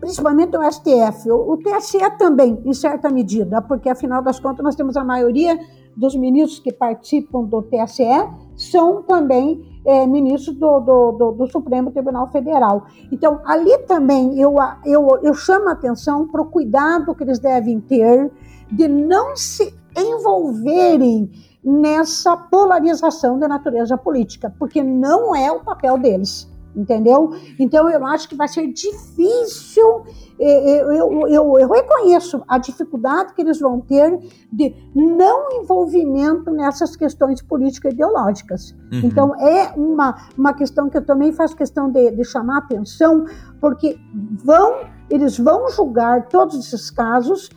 principalmente o STF, o, TSE também, em certa medida, porque afinal das contas nós temos a maioria dos ministros que participam do TSE são também é, ministros do, do, do, do, Supremo Tribunal Federal. Então, ali também eu, eu, eu chamo a atenção para o cuidado que eles devem ter de não se envolverem nessa polarização da natureza política, porque não é o papel deles entendeu? Então eu acho que vai ser difícil, é, é, eu, eu, eu, eu, reconheço a dificuldade que eles vão ter de não envolvimento nessas questões político-ideológicas. Uhum. Então é uma, uma questão que eu também faço questão de, de chamar atenção, porque vão, eles vão julgar todos esses casos,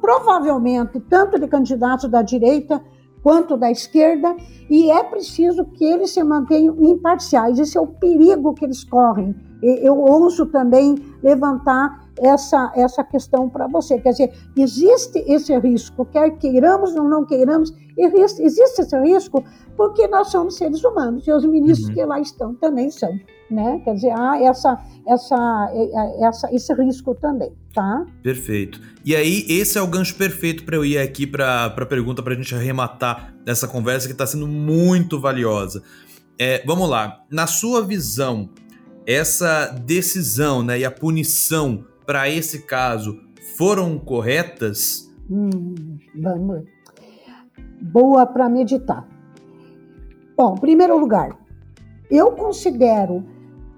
provavelmente tanto de candidatos da direita quanto da esquerda, e é preciso que eles se mantenham imparciais. Esse é o perigo que eles correm. Eu ouço também levantar essa, essa questão para você. Quer dizer, existe esse risco, quer queiramos ou não queiramos, existe esse risco porque nós somos seres humanos e os ministros uhum. que lá estão também são. Né? Quer dizer, há essa, essa, essa, esse risco também, tá? Perfeito. E aí, esse é o gancho perfeito para eu ir aqui para a pergunta para a gente arrematar essa conversa que está sendo muito valiosa. É, vamos lá, na sua visão, essa decisão né, e a punição para esse caso foram corretas? Hum, vamos. Boa para meditar. Bom, em primeiro lugar, eu considero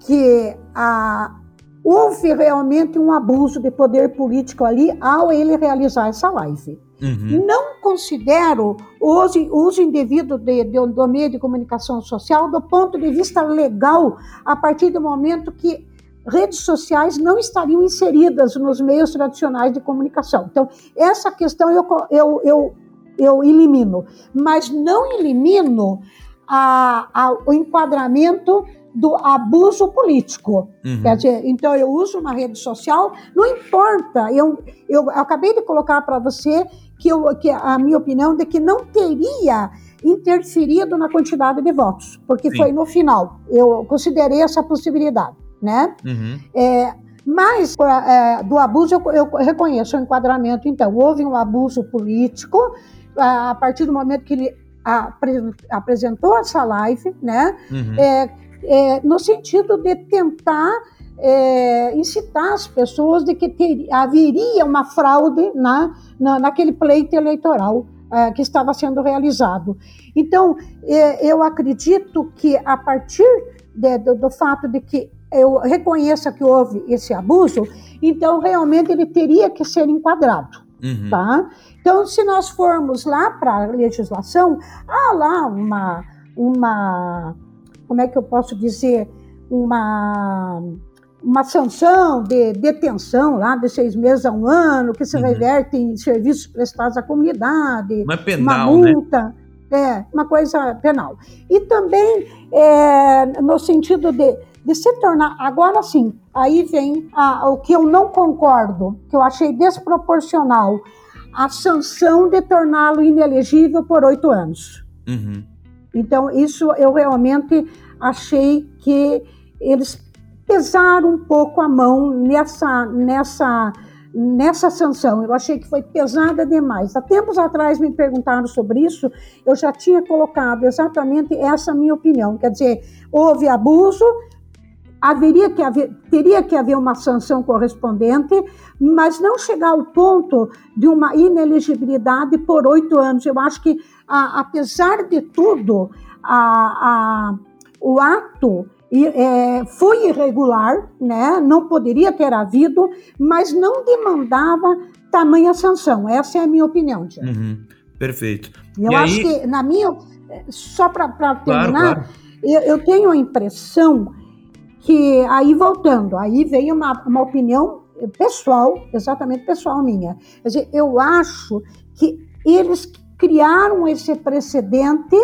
que a, houve realmente um abuso de poder político ali ao ele realizar essa live. Uhum. Não considero o uso, indevido de, de, do meio de comunicação social do ponto de vista legal, a partir do momento que redes sociais não estariam inseridas nos meios tradicionais de comunicação. Então, essa questão eu, eu, eu, eu elimino, mas não elimino a, a, o enquadramento do abuso político. Uhum. Quer dizer, então eu uso uma rede social, não importa, eu, eu acabei de colocar para você que, eu, que a minha opinião de que não teria interferido na quantidade de votos, porque Sim. foi no final. Eu considerei essa possibilidade, né? Uhum. É, mas é, do abuso eu, eu, reconheço o enquadramento. Então, houve um abuso político a partir do momento que ele apresentou essa live, né? Uhum. É, é, no sentido de tentar é, incitar as pessoas de que ter, haveria uma fraude na, na, naquele pleito eleitoral é, que estava sendo realizado. Então, é, eu acredito que a partir de, do, do fato de que eu reconheça que houve esse abuso, então realmente ele teria que ser enquadrado. Uhum. Tá? Então, se nós formos lá para a legislação, há lá uma, uma, como é que eu posso dizer, uma uma sanção de detenção lá de seis meses a um ano, que se uhum. reverte em serviços prestados à comunidade, uma, penal, uma né? multa, né? é, uma coisa penal. E também é, no sentido de, de se tornar, agora sim, aí vem a, o que eu não concordo, que eu achei desproporcional, a sanção de torná-lo inelegível por oito anos. Uhum. Então, isso eu realmente achei que eles pesar um pouco a mão nessa, nessa, nessa sanção. Eu achei que foi pesada demais. Há tempos atrás me perguntaram sobre isso, eu já tinha colocado exatamente essa minha opinião. Quer dizer, houve abuso, haveria que haver, teria que haver uma sanção correspondente, mas não chegar ao ponto de uma ineligibilidade por oito anos. Eu acho que, a, apesar de tudo, a, a, o ato é, foi irregular, né? não poderia ter havido, mas não demandava tamanha sanção. Essa é a minha opinião, Tiago. Uhum, perfeito. Eu e acho aí... que, na minha. Só para terminar, claro, claro. Eu, eu, tenho a impressão que, aí voltando, aí veio uma, uma opinião pessoal, exatamente pessoal minha. Quer dizer, eu acho que eles criaram esse precedente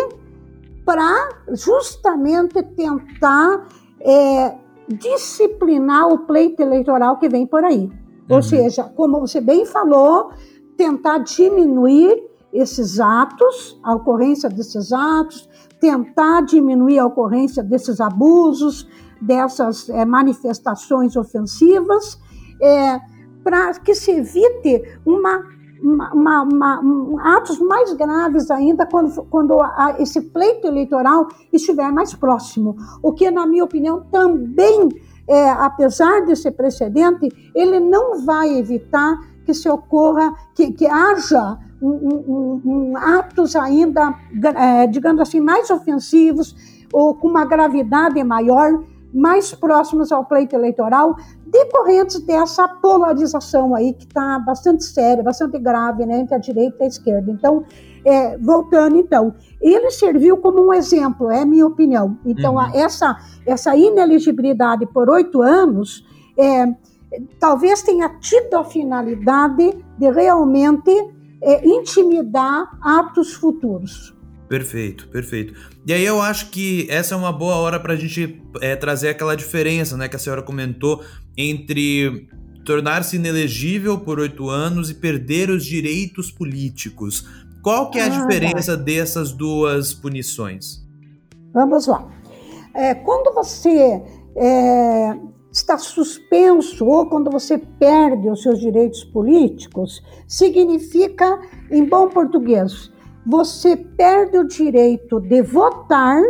para justamente tentar é, disciplinar o pleito eleitoral que vem por aí. Uhum. Ou seja, como você bem falou, tentar diminuir esses atos, a ocorrência desses atos, tentar diminuir a ocorrência desses abusos, dessas é, manifestações ofensivas, é, para que se evite uma uma, uma, uma, atos mais graves ainda quando, quando a, esse pleito eleitoral estiver mais próximo. O que, na minha opinião, também, é, apesar desse precedente, ele não vai evitar que se ocorra, que, que haja um, um, um, atos ainda, é, digamos assim, mais ofensivos ou com uma gravidade maior mais próximos ao pleito eleitoral, decorrentes dessa polarização aí que está bastante séria, bastante grave, né, entre a direita e a esquerda. Então, é, voltando então, ele serviu como um exemplo, é minha opinião. Então, uhum. essa essa ineligibilidade por oito anos, é, talvez tenha tido a finalidade de realmente é, intimidar atos futuros. Perfeito, perfeito. E aí eu acho que essa é uma boa hora para a gente é, trazer aquela diferença, né, que a senhora comentou entre tornar-se inelegível por oito anos e perder os direitos políticos. Qual que é a ah, diferença dessas duas punições? Vamos lá. É, quando você é, está suspenso ou quando você perde os seus direitos políticos, significa, em bom português, você perde o direito de votar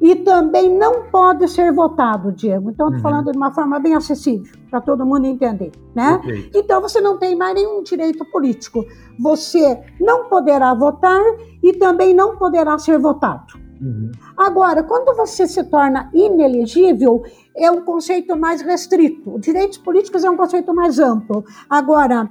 e também não pode ser votado, Diego. Então, estou uhum. falando de uma forma bem acessível, para todo mundo entender, né? Então, você não tem mais nenhum direito político. Você não poderá votar e também não poderá ser votado. Uhum. Agora, quando você se torna inelegível, é um conceito mais restrito. Direitos políticos é um conceito mais amplo. Agora,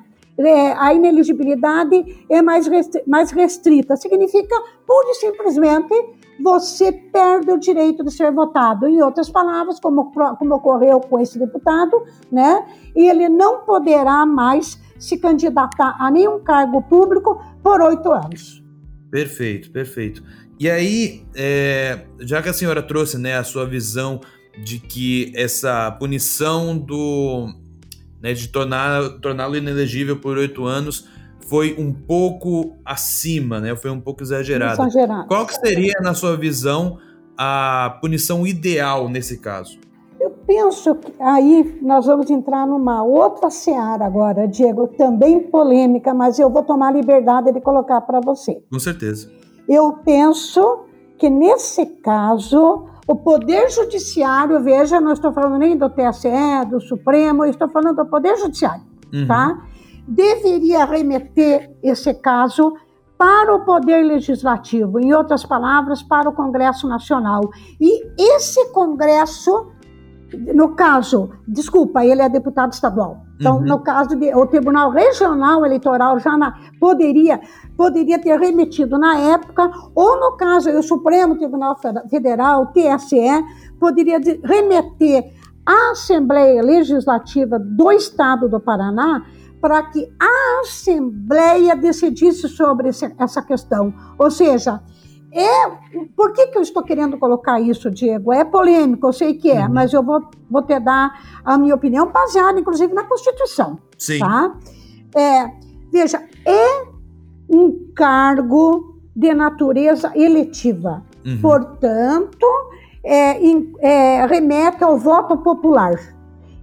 é, a ineligibilidade é mais, restri mais restrita. Significa, pura e simplesmente, você perde o direito de ser votado. Em outras palavras, como, como ocorreu com esse deputado, né, ele não poderá mais se candidatar a nenhum cargo público por oito anos. Perfeito, perfeito. E aí, é, já que a senhora trouxe né, a sua visão de que essa punição do, né, de torná-lo torná inelegível por oito anos foi um pouco acima, né? Foi um pouco exagerado. exagerado. Qual que seria, na sua visão, a punição ideal nesse caso? Eu penso que aí nós vamos entrar numa outra seara agora, Diego, também polêmica, mas eu vou tomar a liberdade de colocar para você. Com certeza. Eu penso que nesse caso o Poder Judiciário, veja, não estou falando nem do TSE, do Supremo, estou falando do Poder Judiciário, uhum. tá? Deveria remeter esse caso para o Poder Legislativo, em outras palavras, para o Congresso Nacional. E esse Congresso, no caso, desculpa, ele é deputado estadual. Então, uhum. no caso de o Tribunal Regional Eleitoral já na, poderia poderia ter remetido na época, ou no caso o Supremo Tribunal Federal, o TSE, poderia remeter à Assembleia Legislativa do Estado do Paraná para que a Assembleia decidisse sobre essa questão. Ou seja, é, por que, que eu estou querendo colocar isso, Diego? É polêmico, eu sei que é, uhum. mas eu vou, vou te dar a minha opinião baseada, inclusive, na Constituição. Sim. Tá? É, veja, é um cargo de natureza eletiva. Uhum. Portanto, é, é, remete ao voto popular.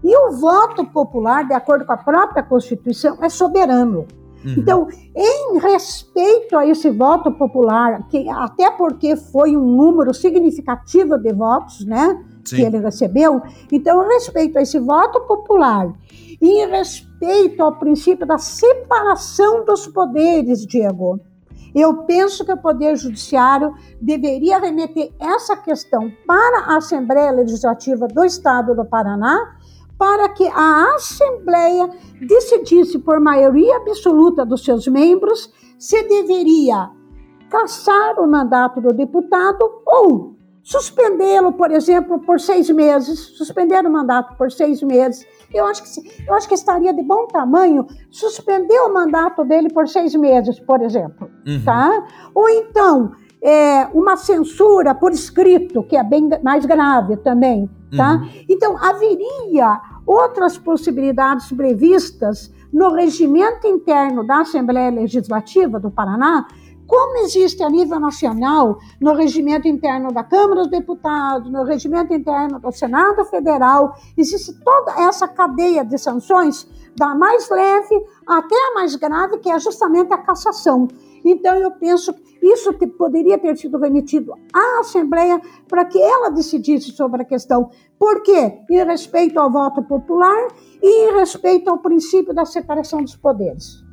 E o voto popular, de acordo com a própria Constituição, é soberano. Uhum. Então, em respeito a esse voto popular, que até porque foi um número significativo de votos, né, Sim. que ele recebeu, então, em respeito a esse voto popular e em respeito ao princípio da separação dos poderes, Diego, eu penso que o Poder Judiciário deveria remeter essa questão para a Assembleia Legislativa do Estado do Paraná para que a Assembleia decidisse por maioria absoluta dos seus membros se deveria cassar o mandato do deputado ou suspendê-lo, por exemplo, por seis meses, suspender o mandato por seis meses. Eu acho que, eu acho que estaria de bom tamanho suspender o mandato dele por seis meses, por exemplo, uhum. tá? Ou então é, uma censura por escrito, que é bem mais grave também, tá? Uhum. Então, haveria outras possibilidades previstas no regimento interno da Assembleia Legislativa do Paraná, como existe a nível nacional, no regimento interno da Câmara dos Deputados, no regimento interno do Senado Federal, existe toda essa cadeia de sanções, da mais leve até a mais grave, que é justamente a cassação. Então, eu penso isso poderia ter sido remetido à Assembleia para que ela decidisse sobre a questão. Por quê? Em respeito ao voto popular e em respeito ao princípio da separação dos poderes.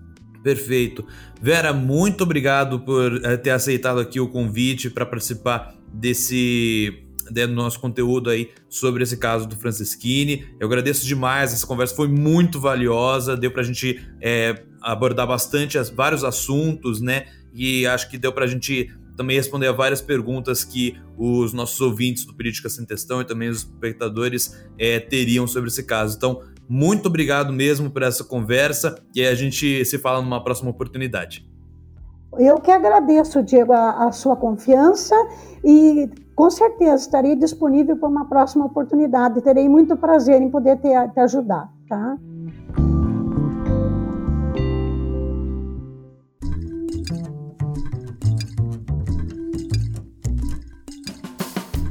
Perfeito. Vera, muito obrigado por eh, ter aceitado aqui o convite para participar desse do nosso conteúdo aí sobre esse caso do Francisquini. Eu agradeço demais, essa conversa foi muito valiosa, deu para a gente é, abordar bastante as, vários assuntos, né? E acho que deu para a gente também responder a várias perguntas que os nossos ouvintes do Política Sem Testão e também os espectadores é, teriam sobre esse caso. Então, muito obrigado mesmo por essa conversa e a gente se fala numa próxima oportunidade. Eu que agradeço, Diego, a, a sua confiança e com certeza estarei disponível para uma próxima oportunidade. Terei muito prazer em poder te, te ajudar, tá?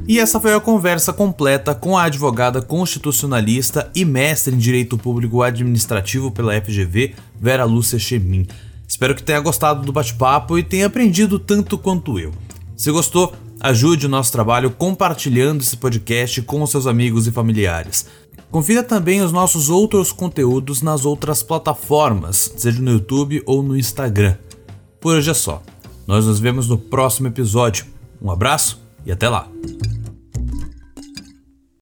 E essa foi a conversa completa com a advogada constitucionalista e mestre em Direito Público Administrativo pela FGV, Vera Lúcia Chemin. Espero que tenha gostado do bate-papo e tenha aprendido tanto quanto eu. Se gostou, ajude o nosso trabalho compartilhando esse podcast com seus amigos e familiares. Confira também os nossos outros conteúdos nas outras plataformas, seja no YouTube ou no Instagram. Por hoje é só. Nós nos vemos no próximo episódio. Um abraço e até lá!